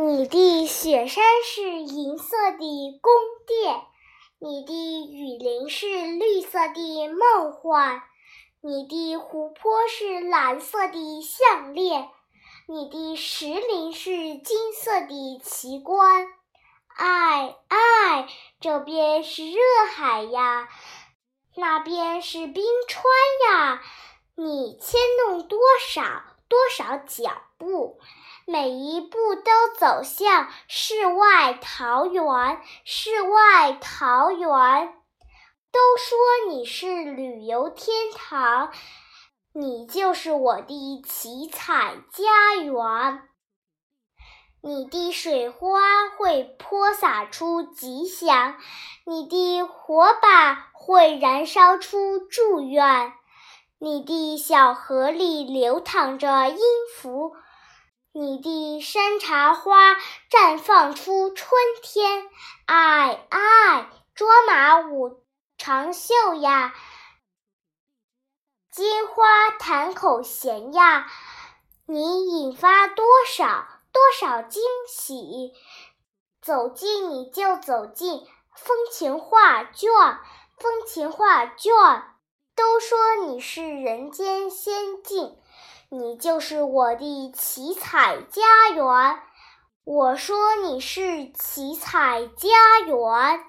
你的雪山是银色的宫殿，你的雨林是绿色的梦幻，你的湖泊是蓝色的项链，你的石林是金色的奇观。爱爱，这边是热海呀，那边是冰川呀，你牵动多少多少脚步？每一步都走向世外桃源，世外桃源。都说你是旅游天堂，你就是我的七彩家园。你的水花会泼洒出吉祥，你的火把会燃烧出祝愿，你的小河里流淌着音符。你的山茶花绽放出春天，哎哎卓玛舞长袖呀，金花弹口弦呀，你引发多少多少惊喜？走近你就走进风情画卷，风情画卷都说你是人间仙境。你就是我的七彩家园，我说你是七彩家园。